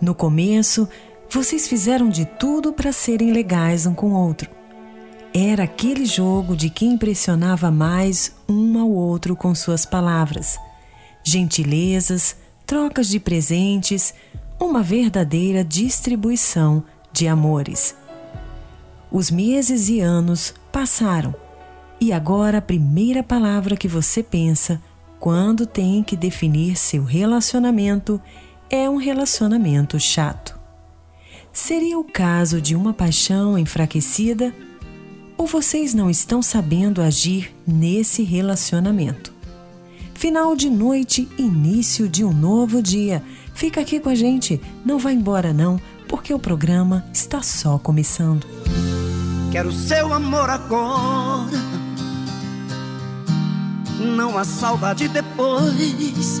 No começo, vocês fizeram de tudo para serem legais um com o outro. Era aquele jogo de quem impressionava mais um ao outro com suas palavras, gentilezas, trocas de presentes, uma verdadeira distribuição de amores. Os meses e anos passaram e agora a primeira palavra que você pensa quando tem que definir seu relacionamento é um relacionamento chato. Seria o caso de uma paixão enfraquecida? Ou vocês não estão sabendo agir nesse relacionamento? Final de noite, início de um novo dia. Fica aqui com a gente, não vá embora não, porque o programa está só começando. Quero seu amor agora não há saudade depois.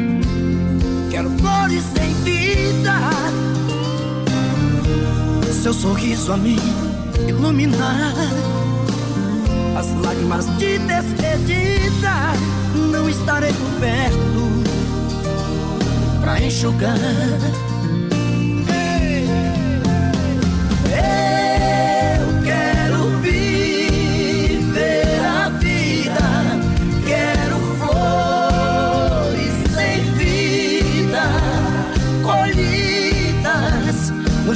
Quero flores sem vida, seu sorriso a mim iluminar. As lágrimas de despedida não estarei por perto pra enxugar.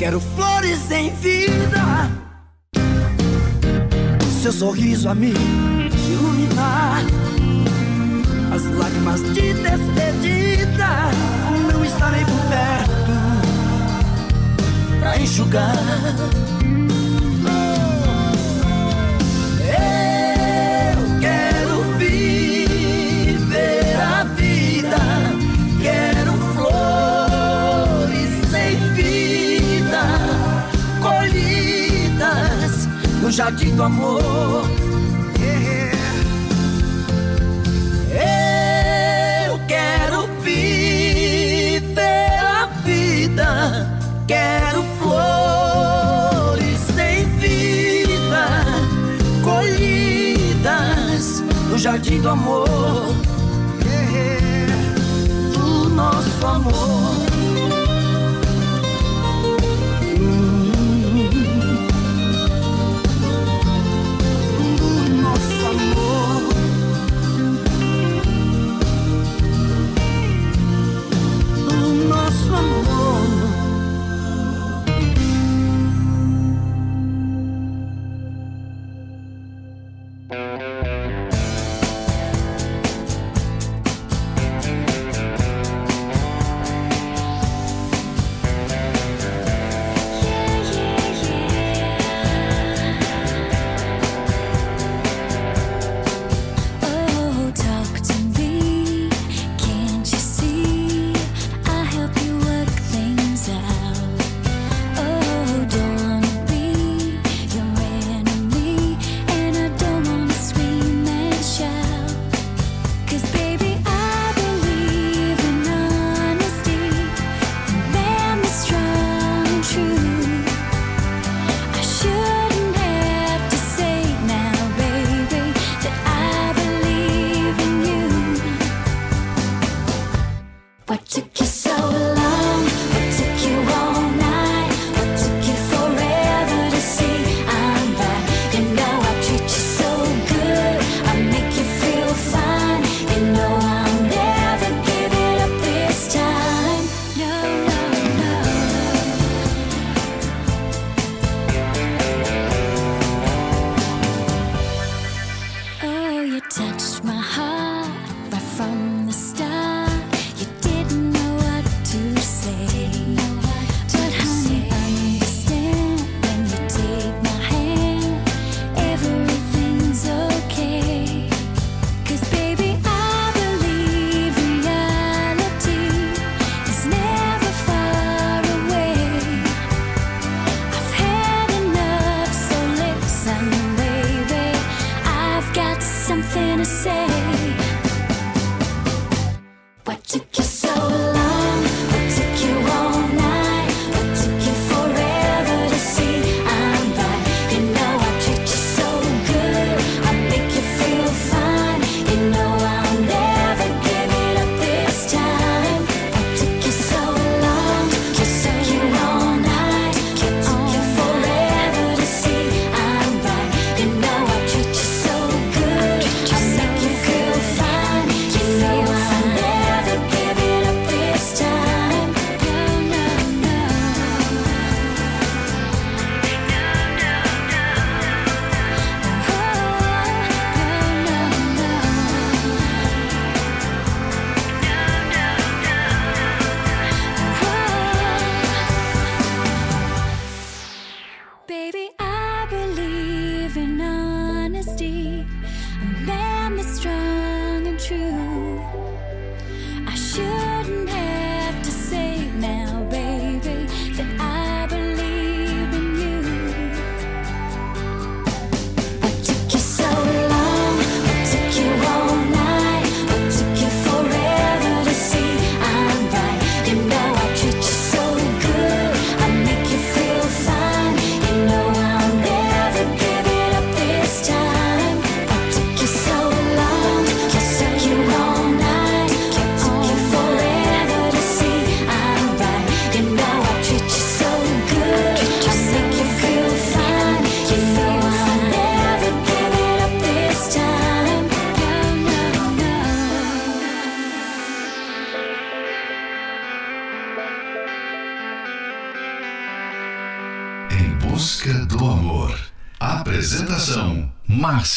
Quero flores em vida, seu sorriso a me iluminar. As lágrimas de despedida não estarei por perto pra enxugar. Jardim do amor. Eu quero viver a vida, quero flores sem vida, colhidas no jardim do amor. Do nosso amor.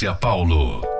Márcia Paulo.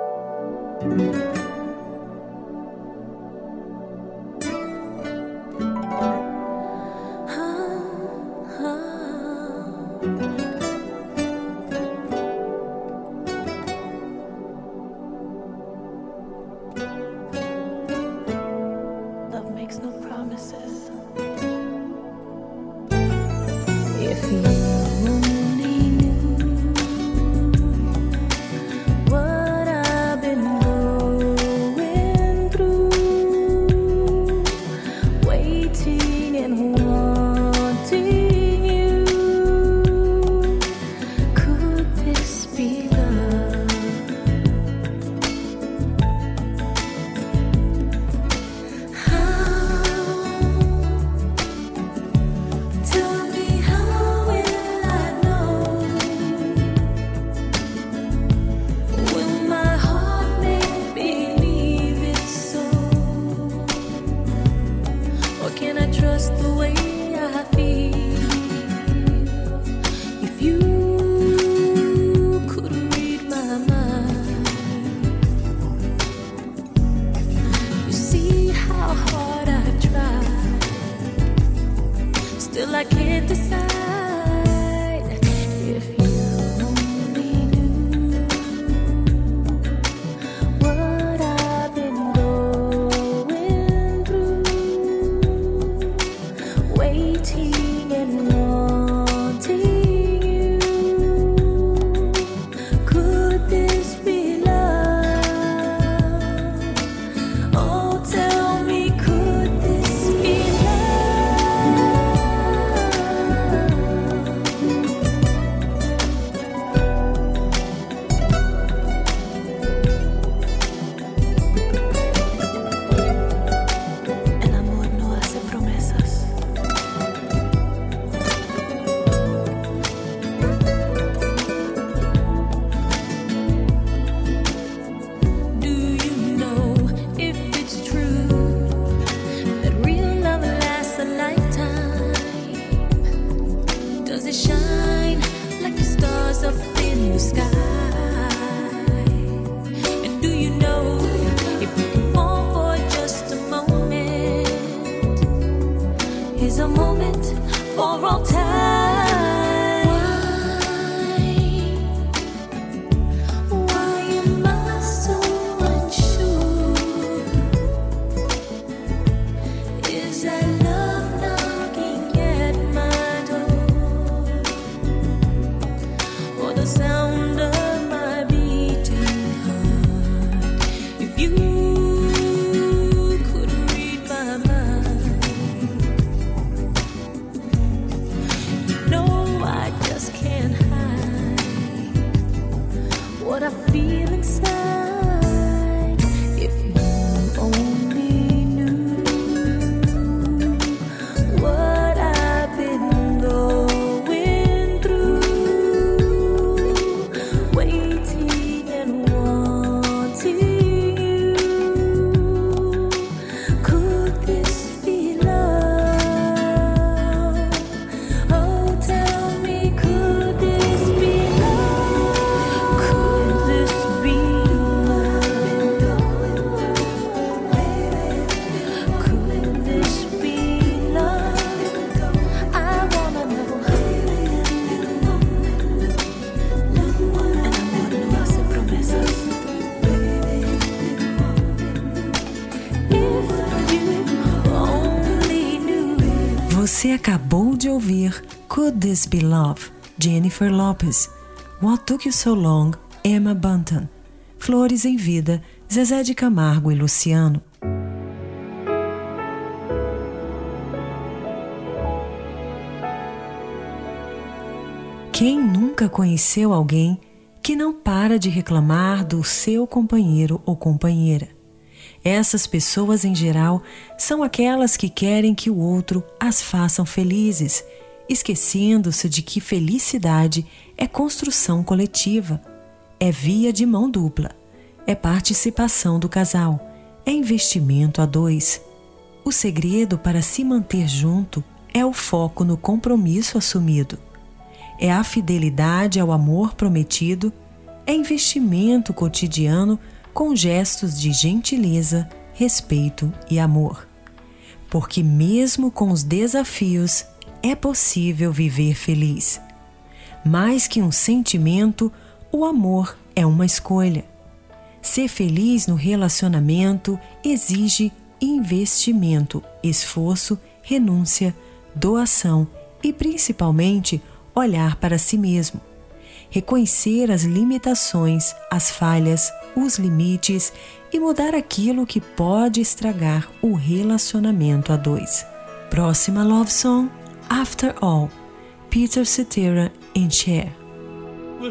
This Be Love? Jennifer Lopez. What Took You So Long? Emma Bunton. Flores em Vida, Zezé de Camargo e Luciano. Quem nunca conheceu alguém que não para de reclamar do seu companheiro ou companheira? Essas pessoas, em geral, são aquelas que querem que o outro as façam felizes esquecendo-se de que felicidade é construção coletiva, é via de mão dupla, é participação do casal, é investimento a dois. O segredo para se manter junto é o foco no compromisso assumido, é a fidelidade ao amor prometido, é investimento cotidiano com gestos de gentileza, respeito e amor. Porque, mesmo com os desafios, é possível viver feliz. Mais que um sentimento, o amor é uma escolha. Ser feliz no relacionamento exige investimento, esforço, renúncia, doação e principalmente olhar para si mesmo. Reconhecer as limitações, as falhas, os limites e mudar aquilo que pode estragar o relacionamento a dois. Próxima Love Song. After All, Peter Cetera in chair. Well,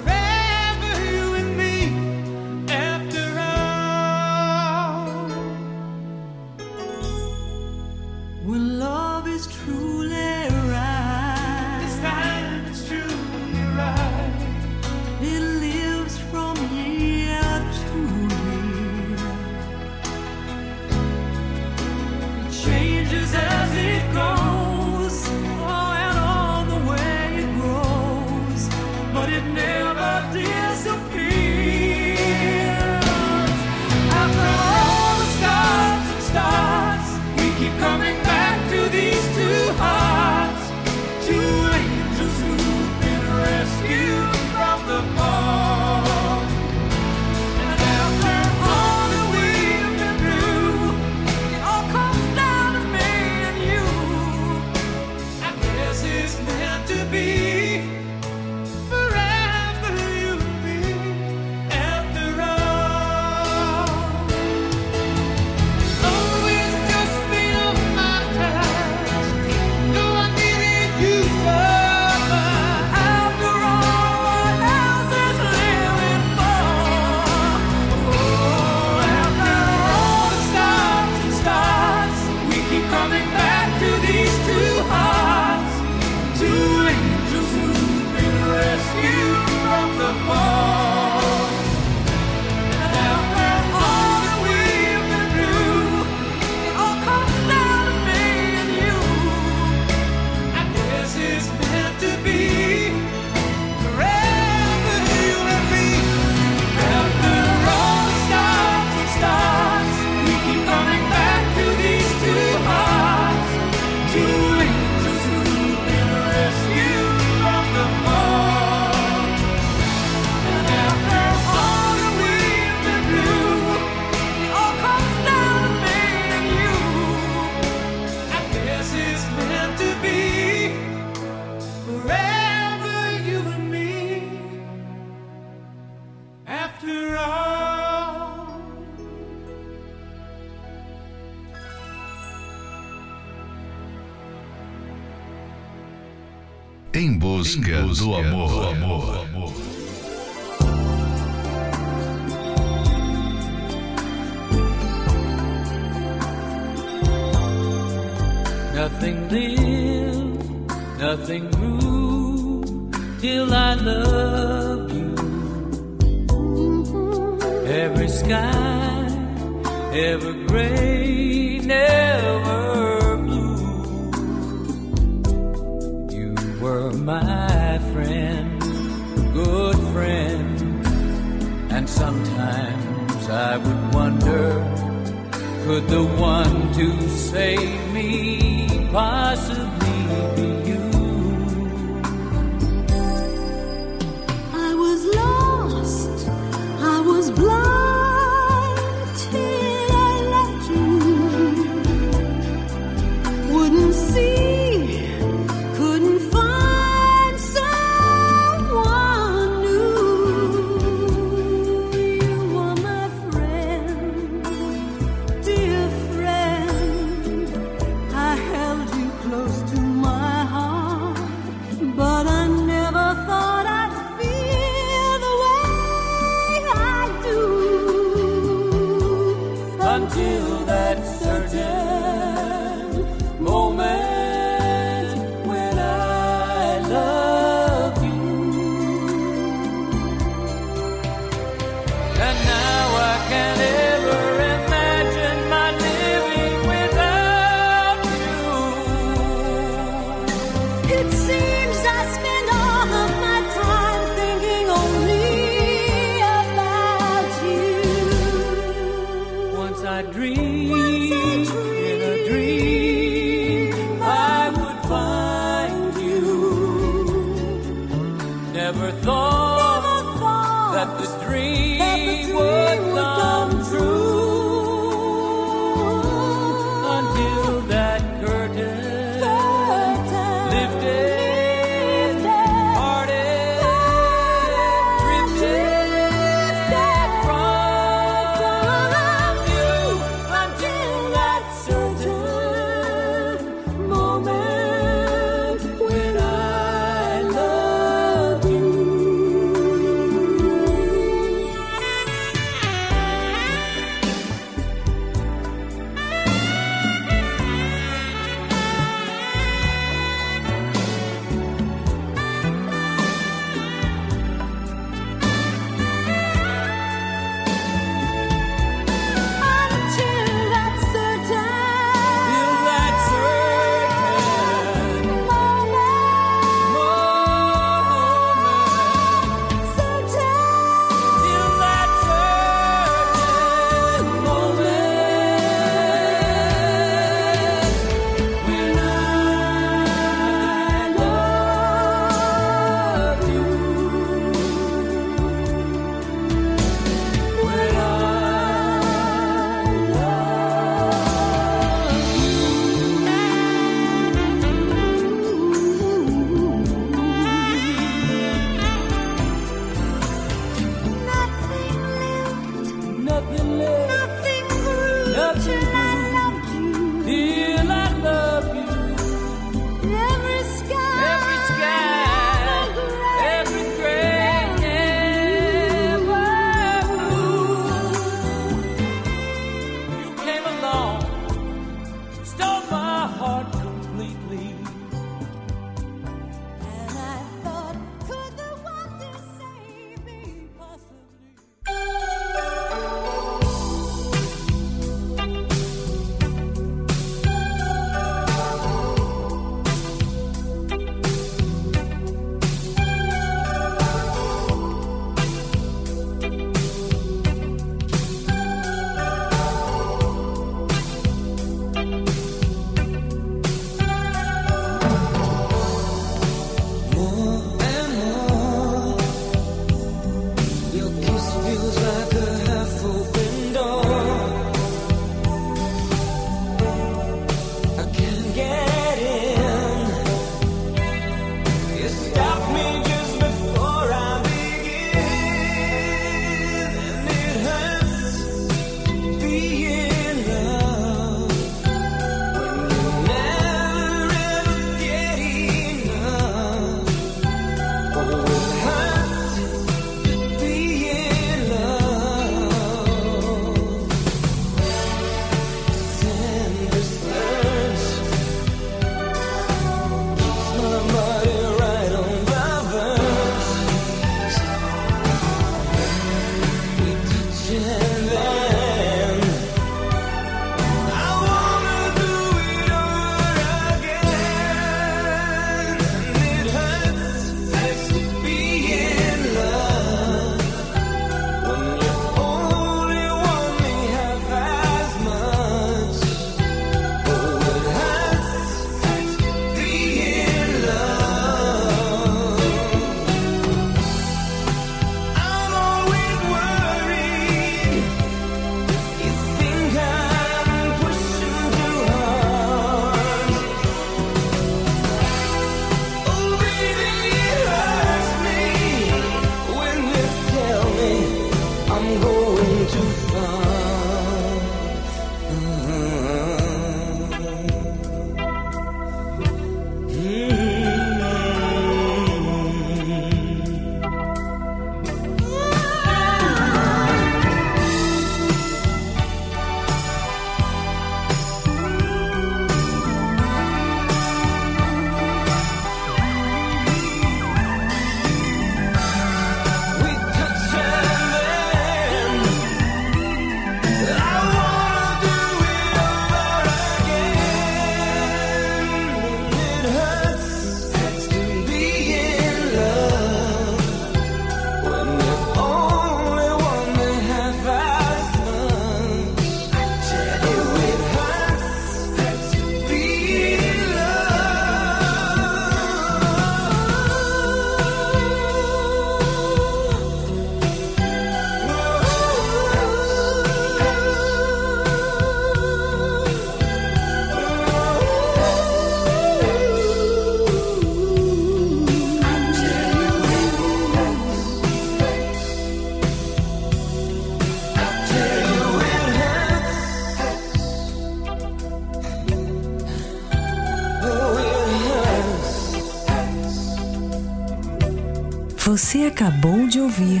acabou de ouvir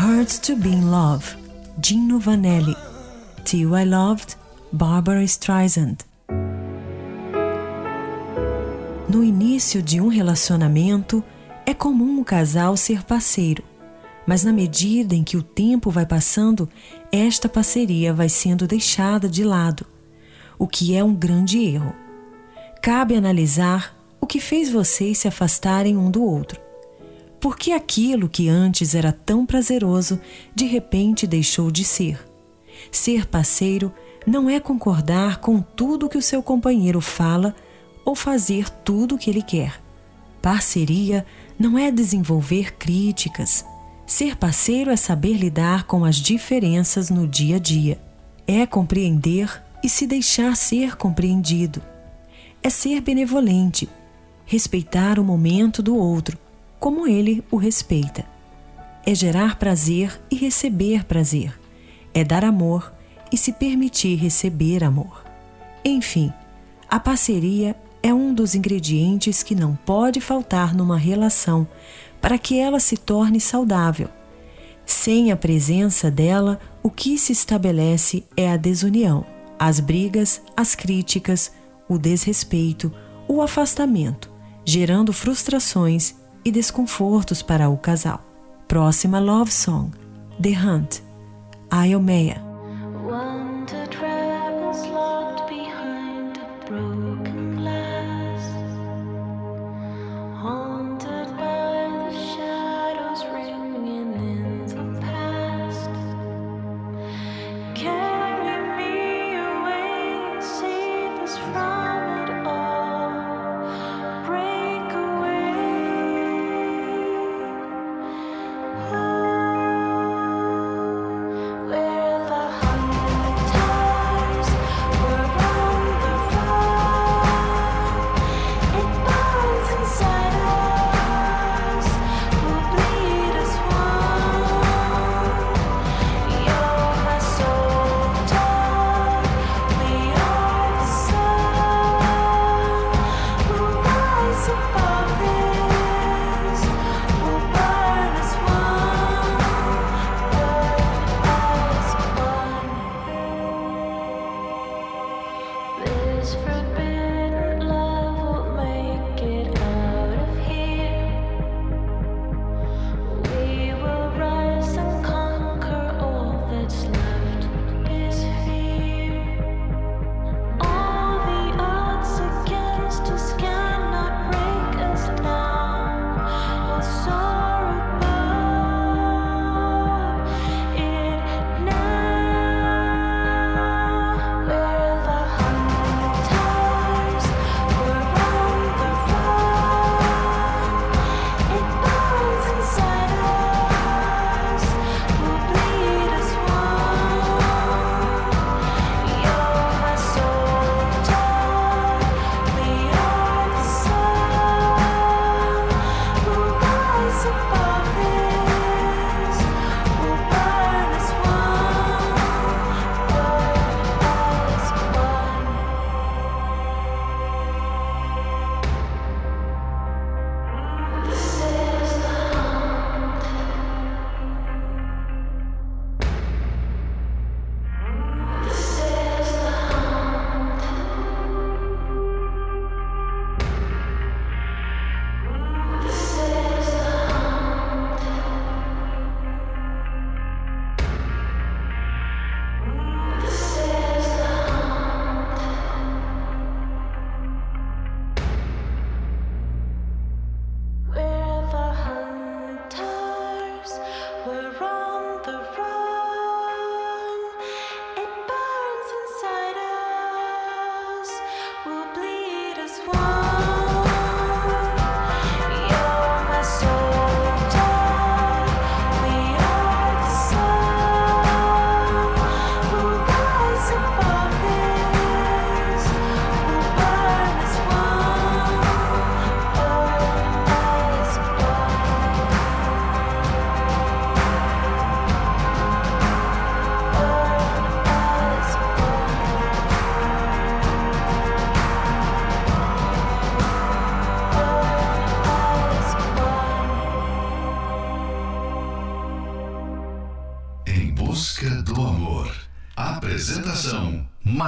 Hurts to Be in Love, Gino Vanelli. Till I Loved, Barbara Streisand. No início de um relacionamento, é comum o casal ser parceiro, mas na medida em que o tempo vai passando, esta parceria vai sendo deixada de lado, o que é um grande erro. Cabe analisar o que fez vocês se afastarem um do outro. Por que aquilo que antes era tão prazeroso de repente deixou de ser? Ser parceiro não é concordar com tudo que o seu companheiro fala ou fazer tudo o que ele quer. Parceria não é desenvolver críticas. Ser parceiro é saber lidar com as diferenças no dia a dia. É compreender e se deixar ser compreendido. É ser benevolente, respeitar o momento do outro, como ele o respeita. É gerar prazer e receber prazer. É dar amor e se permitir receber amor. Enfim, a parceria é um dos ingredientes que não pode faltar numa relação para que ela se torne saudável. Sem a presença dela, o que se estabelece é a desunião, as brigas, as críticas, o desrespeito, o afastamento, gerando frustrações e desconfortos para o casal. Próxima love song: The Hunt, Iomea.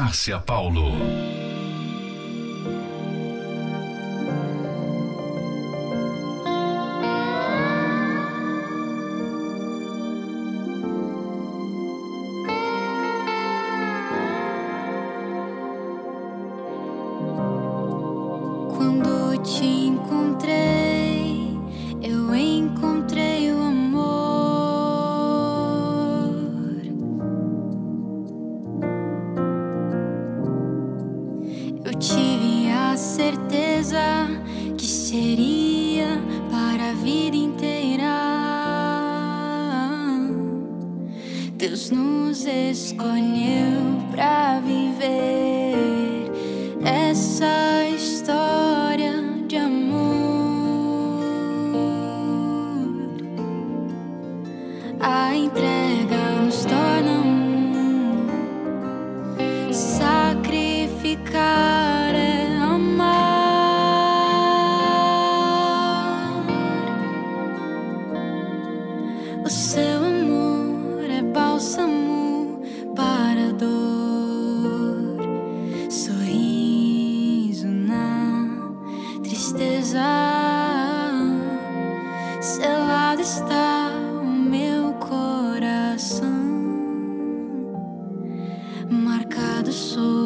Márcia Paulo. the soul.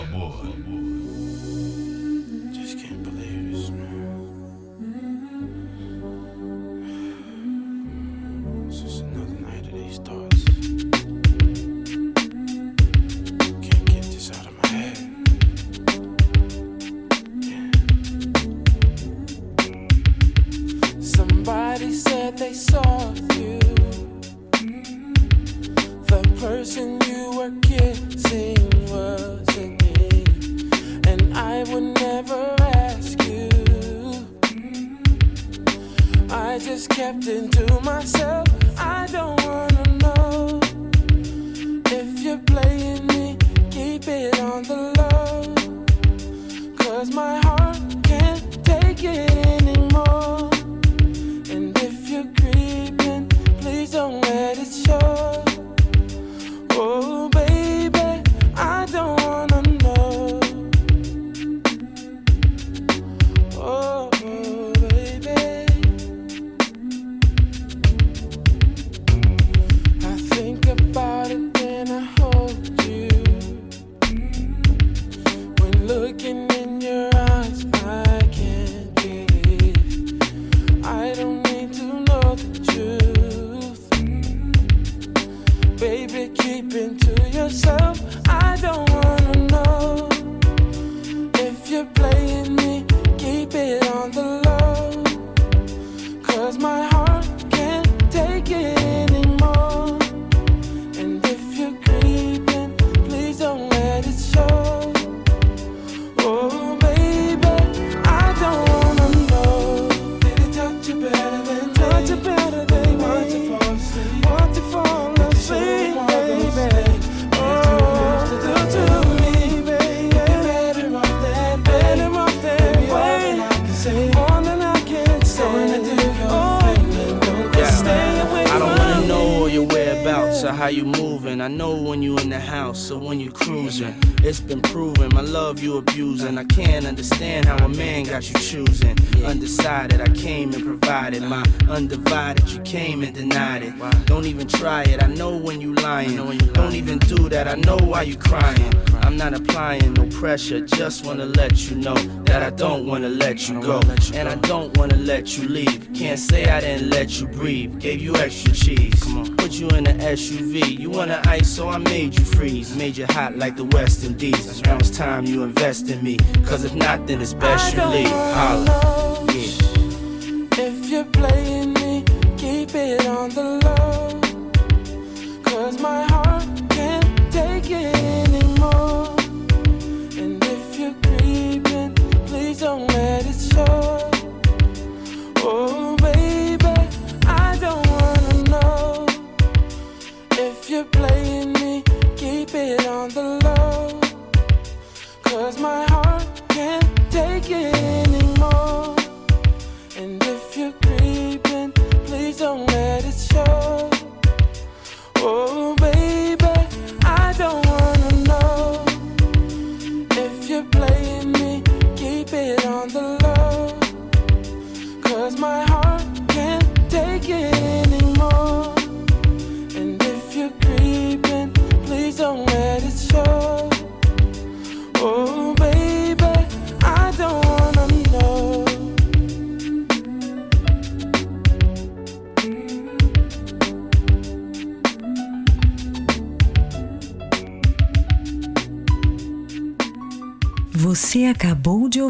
Abusing. I can't understand how a man got you choosing. Undecided, I came and provided my undivided. You came and denied it. Don't even try it. I know when you lying. Don't even do that. I know why you crying. I'm not applying no pressure. Just wanna let you know that I don't wanna let you go, and I don't wanna let you leave. Can't say I didn't let you breathe. Gave you extra cheese. Put you in the SUV. You wanna ice, so I made you freeze. Made you hot like the West Indies. Now it's time you invest in me. Cause if not, then it's best you leave. Holla.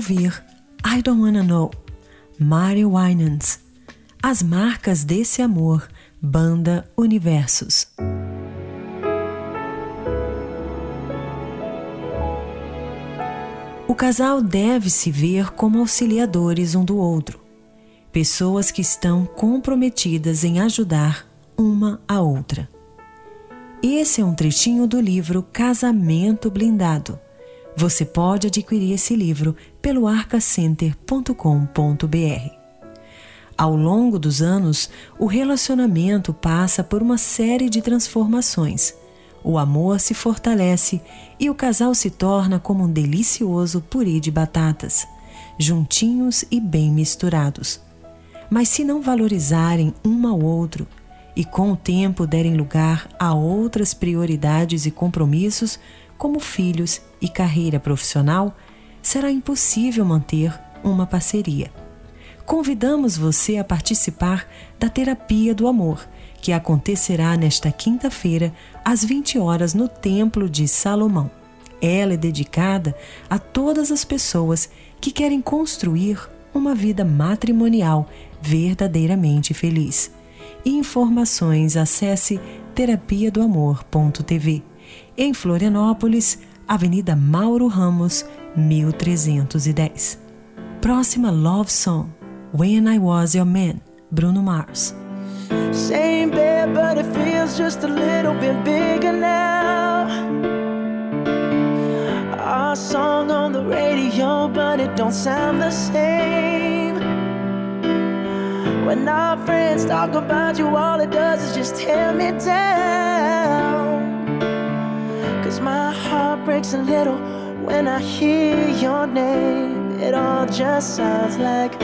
Ouvir I Don't Wanna Know, Mary Winans. As marcas desse amor, banda Universos. O casal deve se ver como auxiliadores um do outro, pessoas que estão comprometidas em ajudar uma a outra. Esse é um trechinho do livro Casamento Blindado. Você pode adquirir esse livro pelo arcacenter.com.br. Ao longo dos anos, o relacionamento passa por uma série de transformações. O amor se fortalece e o casal se torna como um delicioso purê de batatas, juntinhos e bem misturados. Mas se não valorizarem um ao outro e com o tempo derem lugar a outras prioridades e compromissos, como filhos e carreira profissional, será impossível manter uma parceria. Convidamos você a participar da Terapia do Amor, que acontecerá nesta quinta-feira, às 20 horas, no Templo de Salomão. Ela é dedicada a todas as pessoas que querem construir uma vida matrimonial verdadeiramente feliz. Informações acesse terapia do amor.tv. Em Florianópolis, Avenida Mauro Ramos, 1310. Próxima Love Song: When I Was Your Man, Bruno Mars. Same bed, but it feels just a little bit bigger now. Our song on the radio, but it don't sound the same. When our friends talk about you, all it does is just tear me down. My heart breaks a little when I hear your name. It all just sounds like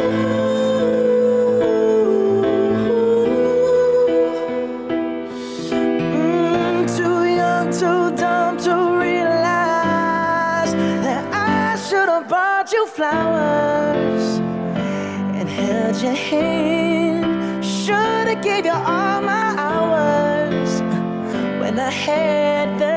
Mm, too young, too dumb to realize that I should have bought you flowers and held your hand. Should have gave you all my hours when I had the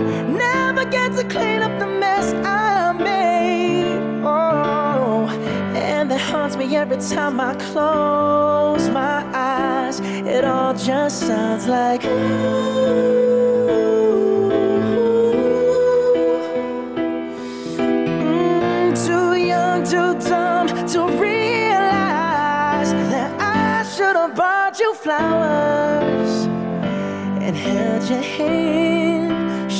never get to clean up the mess I made. Oh, and that haunts me every time I close my eyes. it all just sounds like Mm, too young, too dumb to realize that I should have bought you flowers and held your hand.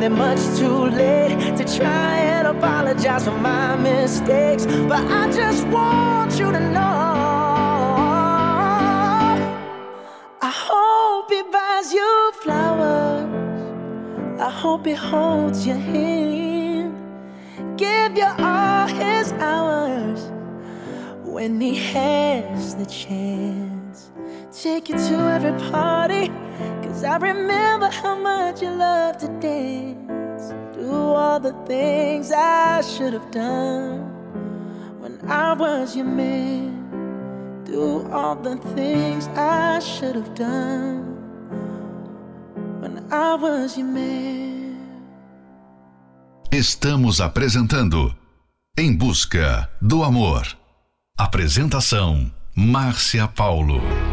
Know I'm much too late to try and apologize for my mistakes, but I just want you to know. I hope he buys you flowers. I hope he holds your hand, give you all his hours when he has the chance. Take you to every party, cause I remember how much you love to dance. Do all the things I should have done when I was your man. Do all the things I should have done when I was your man. Estamos apresentando Em Busca do Amor. Apresentação: Márcia Paulo.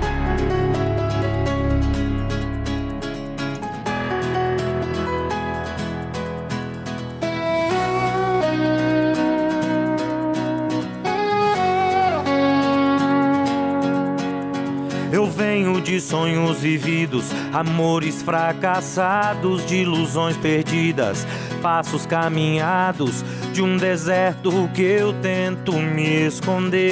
Eu venho de sonhos vividos, amores fracassados, de ilusões perdidas, passos caminhados de um deserto que eu tento me esconder.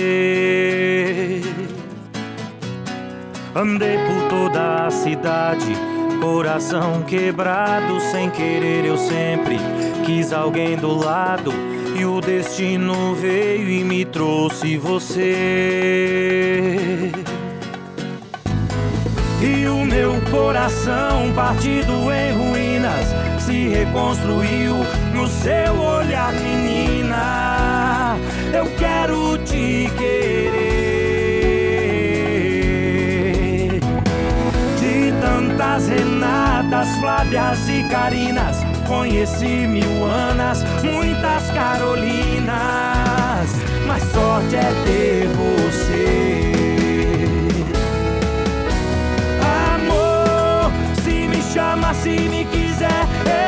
Andei por toda a cidade, coração quebrado, sem querer eu sempre quis alguém do lado. E o destino veio e me trouxe você. E o meu coração partido em ruínas se reconstruiu no seu olhar, menina. Eu quero te querer. De tantas Renatas, Flávias e Carinas, conheci mil Anas, muitas Carolinas. Mas sorte é ter você. Se me chama, se me quiser,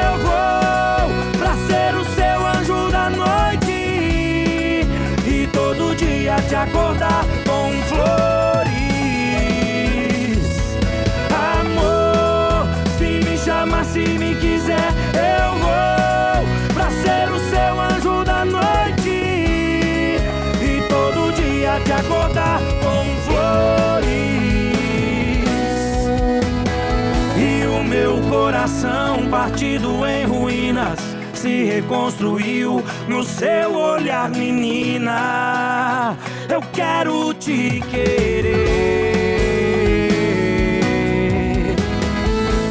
se reconstruiu no seu olhar, menina. Eu quero te querer.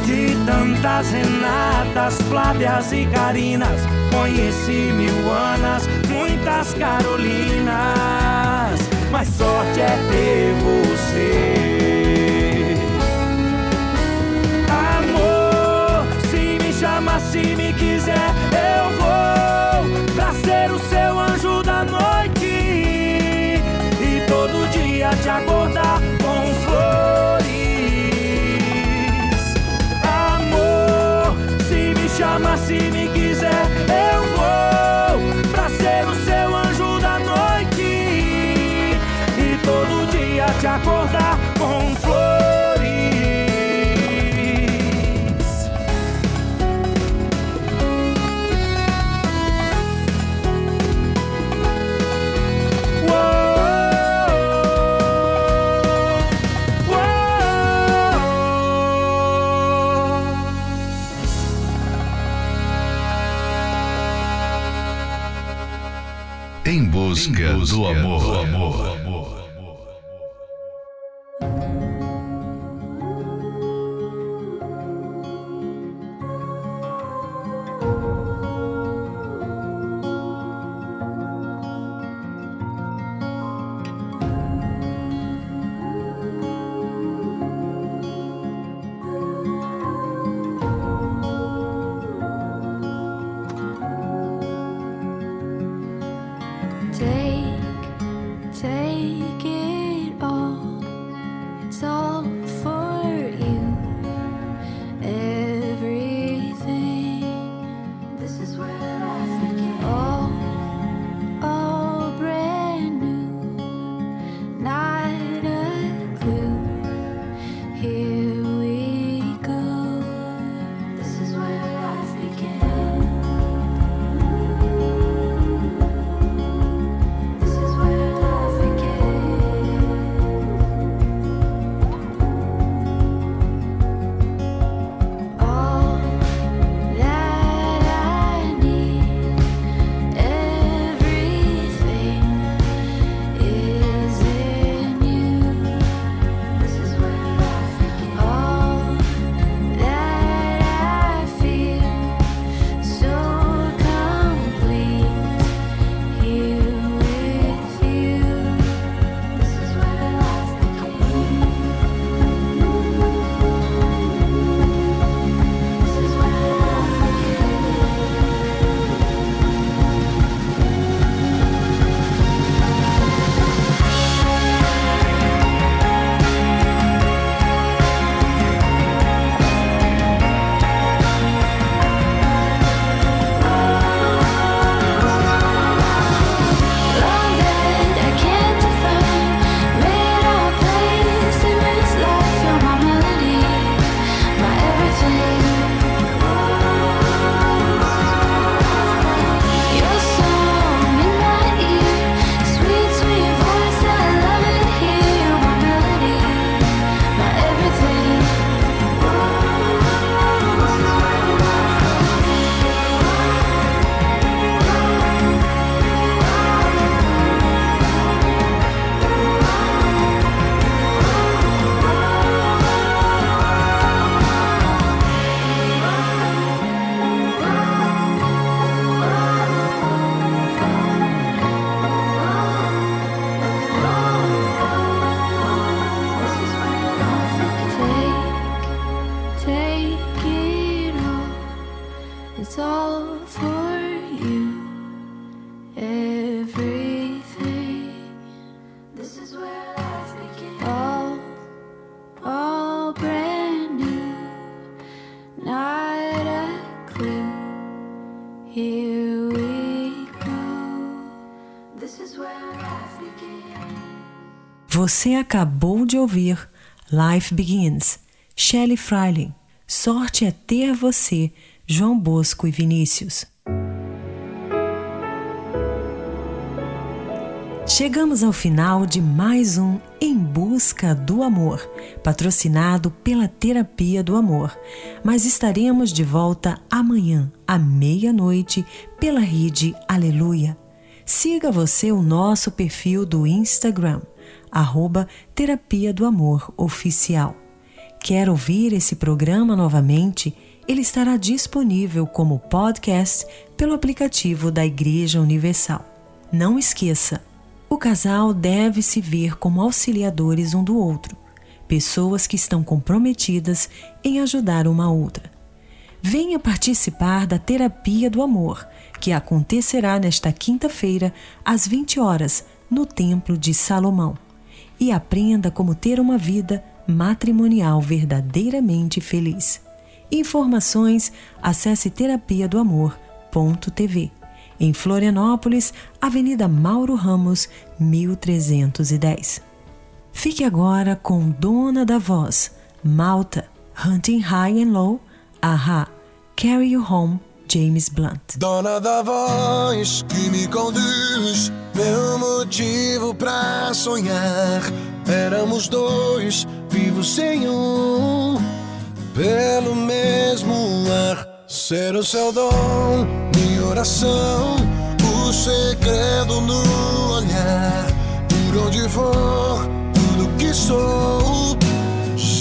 De tantas Renatas, Flávias e Carinas, conheci mil Anas, muitas Carolinas. Mas sorte é ter você. Amor, se me chama, se me Você acabou de ouvir Life Begins, Shelley Freiling. Sorte é ter você, João Bosco e Vinícius. Chegamos ao final de mais um Em Busca do Amor, patrocinado pela Terapia do Amor. Mas estaremos de volta amanhã, à meia-noite, pela rede Aleluia. Siga você o nosso perfil do Instagram, arroba Terapia do Amor Oficial. Quer ouvir esse programa novamente? Ele estará disponível como podcast pelo aplicativo da Igreja Universal. Não esqueça, o casal deve se ver como auxiliadores um do outro, pessoas que estão comprometidas em ajudar uma outra. Venha participar da Terapia do Amor, que acontecerá nesta quinta-feira, às 20 horas, no Templo de Salomão. E aprenda como ter uma vida matrimonial verdadeiramente feliz. Informações, acesse terapia do amor.tv. Em Florianópolis, Avenida Mauro Ramos, 1310. Fique agora com Dona da Voz, Malta, Hunting High and Low, Aha, Carry You Home, James Blunt. Dona da voz que me conduz, meu motivo pra sonhar. Éramos dois, vivos sem um, pelo mesmo ar. Ser o seu dom, minha oração, o segredo no olhar. Por onde for, tudo que sou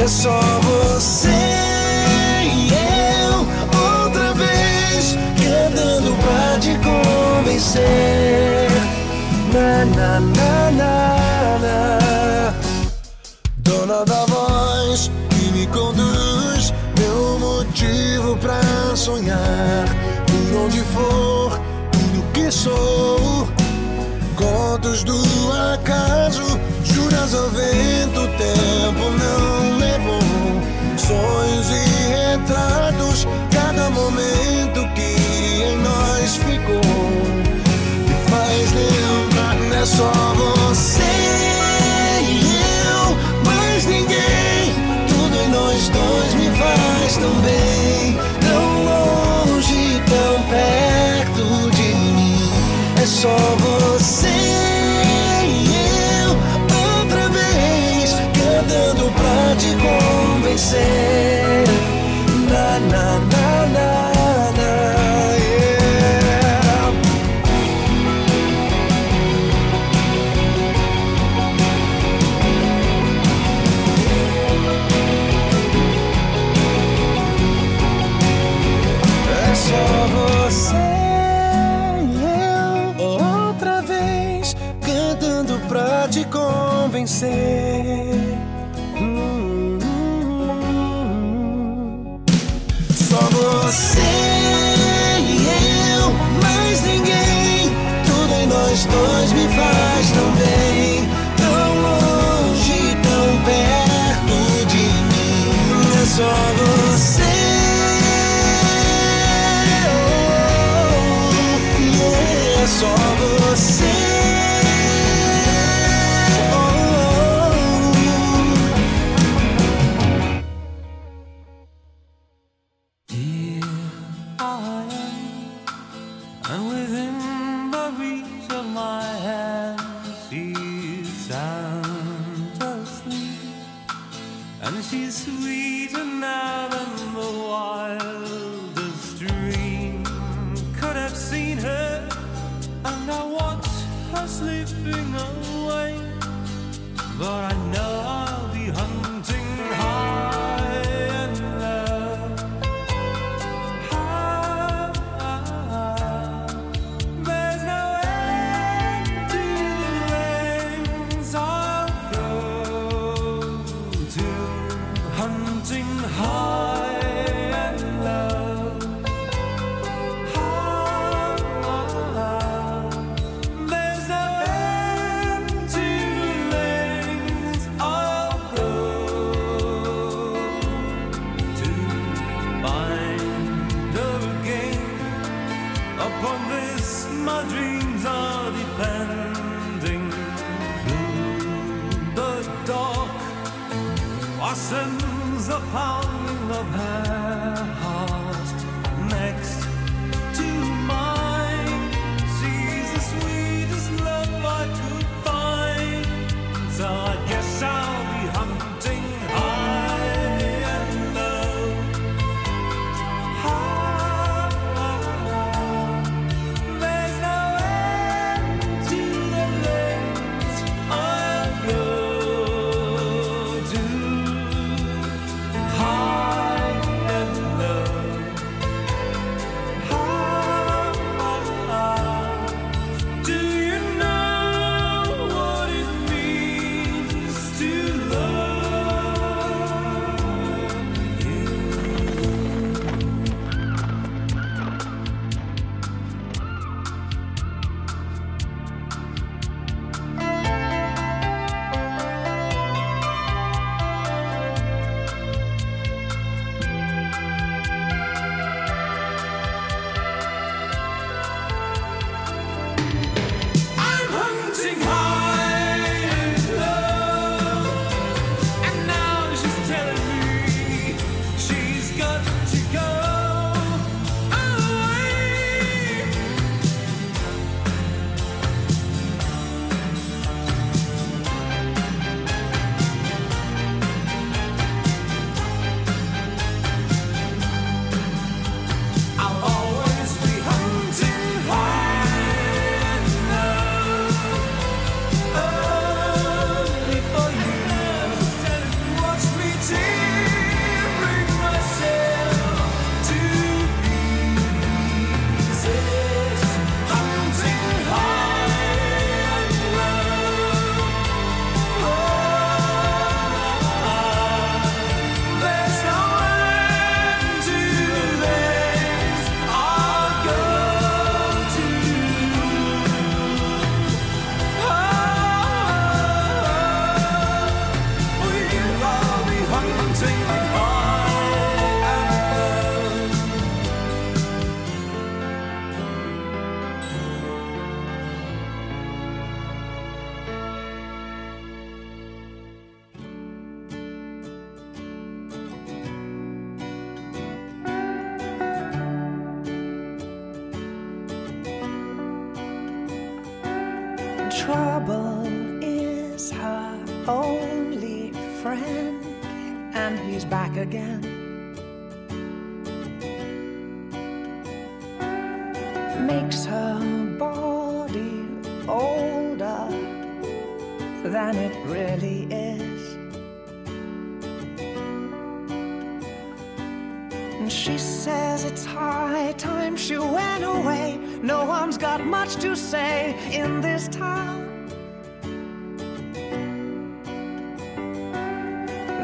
É só você e eu, outra vez, querendo pra te convencer. Na, na, na, na, na. Dona da voz que me conduz, meu motivo pra sonhar. Por onde for, tudo que sou. Contos do acaso, juras ao vento, o tempo não levou. Sonhos e retratos, cada momento que em nós ficou. Me faz lembrar, é só você e eu, mais ninguém. Tudo em nós dois me faz tão bem, tão longe, tão perto de mim. É só você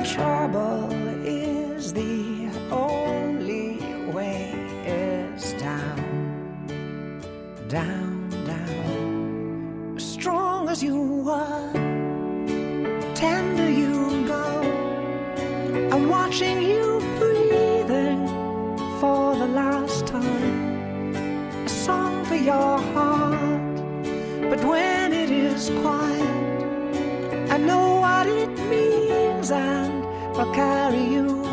trouble is the only way is down, down, down. Strong as you are, tender you go. I'm watching you breathing for the last time. A song for your heart, but when it is quiet, I know what it means. I'll carry you